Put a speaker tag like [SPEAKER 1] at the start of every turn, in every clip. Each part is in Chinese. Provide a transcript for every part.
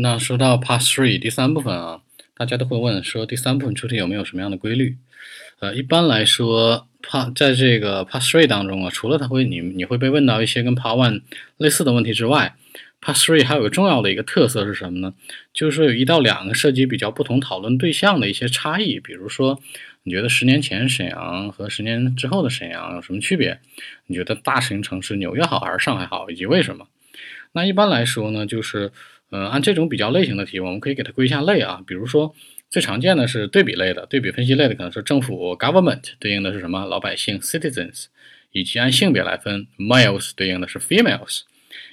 [SPEAKER 1] 那说到 Part Three 第三部分啊，大家都会问说第三部分出题有没有什么样的规律？呃，一般来说，Part 在这个 Part Three 当中啊，除了它会你你会被问到一些跟 Part One 类似的问题之外，Part Three 还有个重要的一个特色是什么呢？就是说有一到两个涉及比较不同讨论对象的一些差异，比如说你觉得十年前沈阳和十年之后的沈阳有什么区别？你觉得大型城市纽约好还是上海好，以及为什么？那一般来说呢，就是。嗯，按这种比较类型的题，我们可以给它归一下类啊。比如说，最常见的是对比类的，对比分析类的可能是政府 government 对应的是什么？老百姓 citizens，以及按性别来分，males 对应的是 females，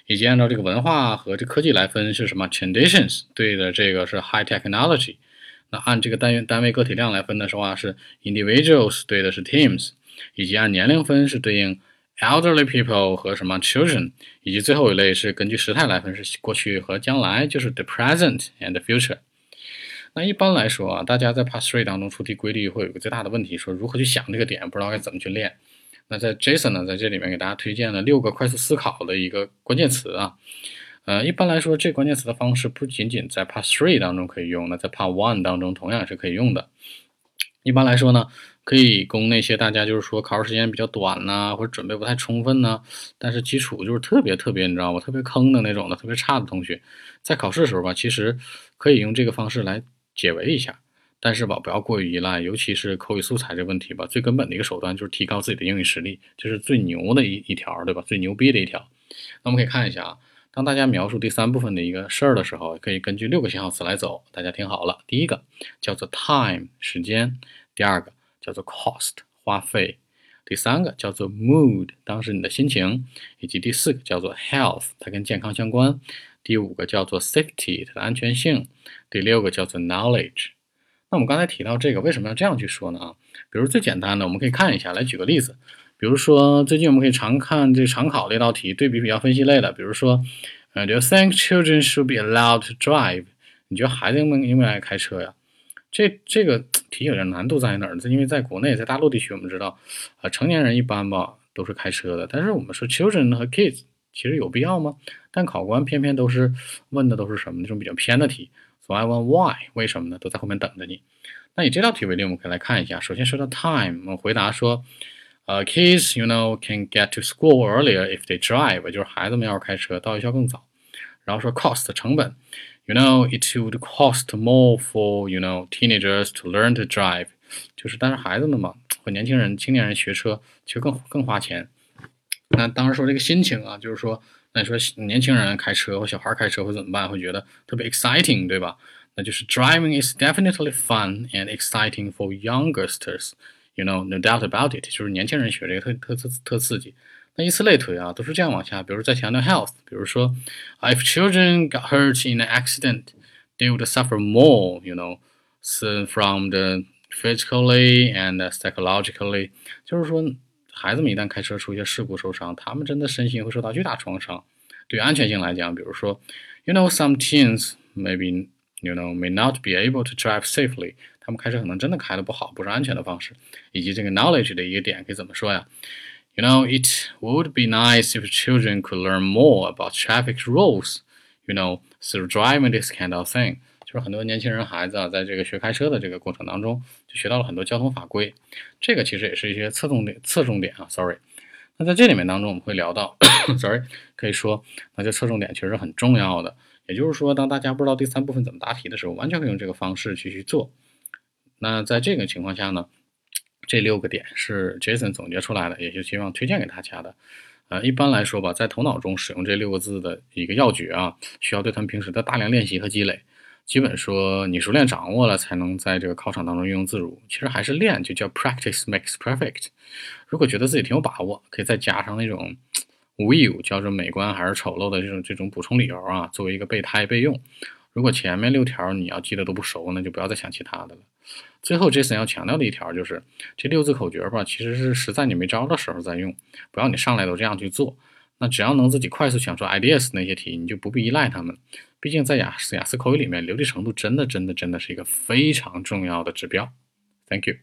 [SPEAKER 1] 以及按照这个文化和这科技来分是什么？traditions 对的这个是 high technology。那按这个单元单位个体量来分的话是 individuals 对的是 teams，以及按年龄分是对应。Elderly people 和什么 children，以及最后一类是根据时态来分，是过去和将来，就是 the present and the future。那一般来说啊，大家在 Part Three 当中出题规律会有一个最大的问题，说如何去想这个点，不知道该怎么去练。那在 Jason 呢，在这里面给大家推荐了六个快速思考的一个关键词啊。呃，一般来说，这关键词的方式不仅仅在 Part Three 当中可以用，那在 Part One 当中同样是可以用的。一般来说呢。可以供那些大家就是说考试时间比较短呐，或者准备不太充分呐，但是基础就是特别特别，你知道吗？特别坑的那种的，特别差的同学，在考试的时候吧，其实可以用这个方式来解围一下。但是吧，不要过于依赖，尤其是口语素材这个问题吧，最根本的一个手段就是提高自己的英语实力，这是最牛的一一条，对吧？最牛逼的一条。那我们可以看一下啊，当大家描述第三部分的一个事儿的时候，可以根据六个信号词来走。大家听好了，第一个叫做 time 时间，第二个。叫做 cost 花费，第三个叫做 mood 当时你的心情，以及第四个叫做 health 它跟健康相关，第五个叫做 safety 它的安全性，第六个叫做 knowledge。那我们刚才提到这个为什么要这样去说呢？啊，比如最简单的，我们可以看一下，来举个例子，比如说最近我们可以常看这常考的一道题，对比比较分析类的，比如说，呃，Do you think children should be allowed to drive？你觉得孩子应不应该开车呀？这这个题有点难度在哪儿呢？因为在国内，在大陆地区，我们知道，啊，成年人一般吧都是开车的。但是我们说 children 和 kids 其实有必要吗？但考官偏偏都是问的都是什么那种比较偏的题，所以 I want why 为什么呢？都在后面等着你。那以这道题为例，我们可以来看一下。首先说到 time，我们回答说，呃，kids you know can get to school earlier if they drive，就是孩子们要是开车到学校更早。然后说 cost 成本。You know, it would cost more for you know teenagers to learn to drive，就是但是孩子们嘛，和年轻人、青年人学车其实更更花钱。那当然说这个心情啊，就是说，那你说年轻人开车或小孩开车会怎么办？会觉得特别 exciting，对吧？那就是 driving is definitely fun and exciting for youngsters. You know, no doubt about it，就是年轻人学这个特特特特刺激。 那以此类推啊，都是这样往下。比如说再强调 health，比如说，if children got hurt in an accident，they would suffer more，you know，from the physically and psychologically。就是说，孩子们一旦开车出现事故受伤，他们真的身心会受到巨大创伤。对安全性来讲，比如说，you know，some teens maybe you know may not be able to drive safely，他们开车可能真的开的不好，不是安全的方式。以及这个 knowledge 的一个点可以怎么说呀？You know, it would be nice if children could learn more about traffic rules. You know, through driving this kind of thing. 就是很多年轻人孩子啊，在这个学开车的这个过程当中，就学到了很多交通法规。这个其实也是一些侧重点、侧重点啊。Sorry，那在这里面当中，我们会聊到，Sorry，可以说，那这侧重点其实很重要的。也就是说，当大家不知道第三部分怎么答题的时候，完全可以用这个方式去去做。那在这个情况下呢？这六个点是 Jason 总结出来的，也就希望推荐给大家的。呃，一般来说吧，在头脑中使用这六个字的一个要诀啊，需要对他们平时的大量练习和积累。基本说，你熟练掌握了，才能在这个考场当中运用自如。其实还是练，就叫 practice makes perfect。如果觉得自己挺有把握，可以再加上那种 will，叫做美观还是丑陋的这种这种补充理由啊，作为一个备胎备用。如果前面六条你要记得都不熟，那就不要再想其他的了。最后，Jason 要强调的一条就是，这六字口诀吧，其实是实在你没招的时候再用，不要你上来都这样去做。那只要能自己快速想出 ideas 那些题，你就不必依赖他们。毕竟在雅思雅思口语里面，流利程度真的真的真的是一个非常重要的指标。Thank you。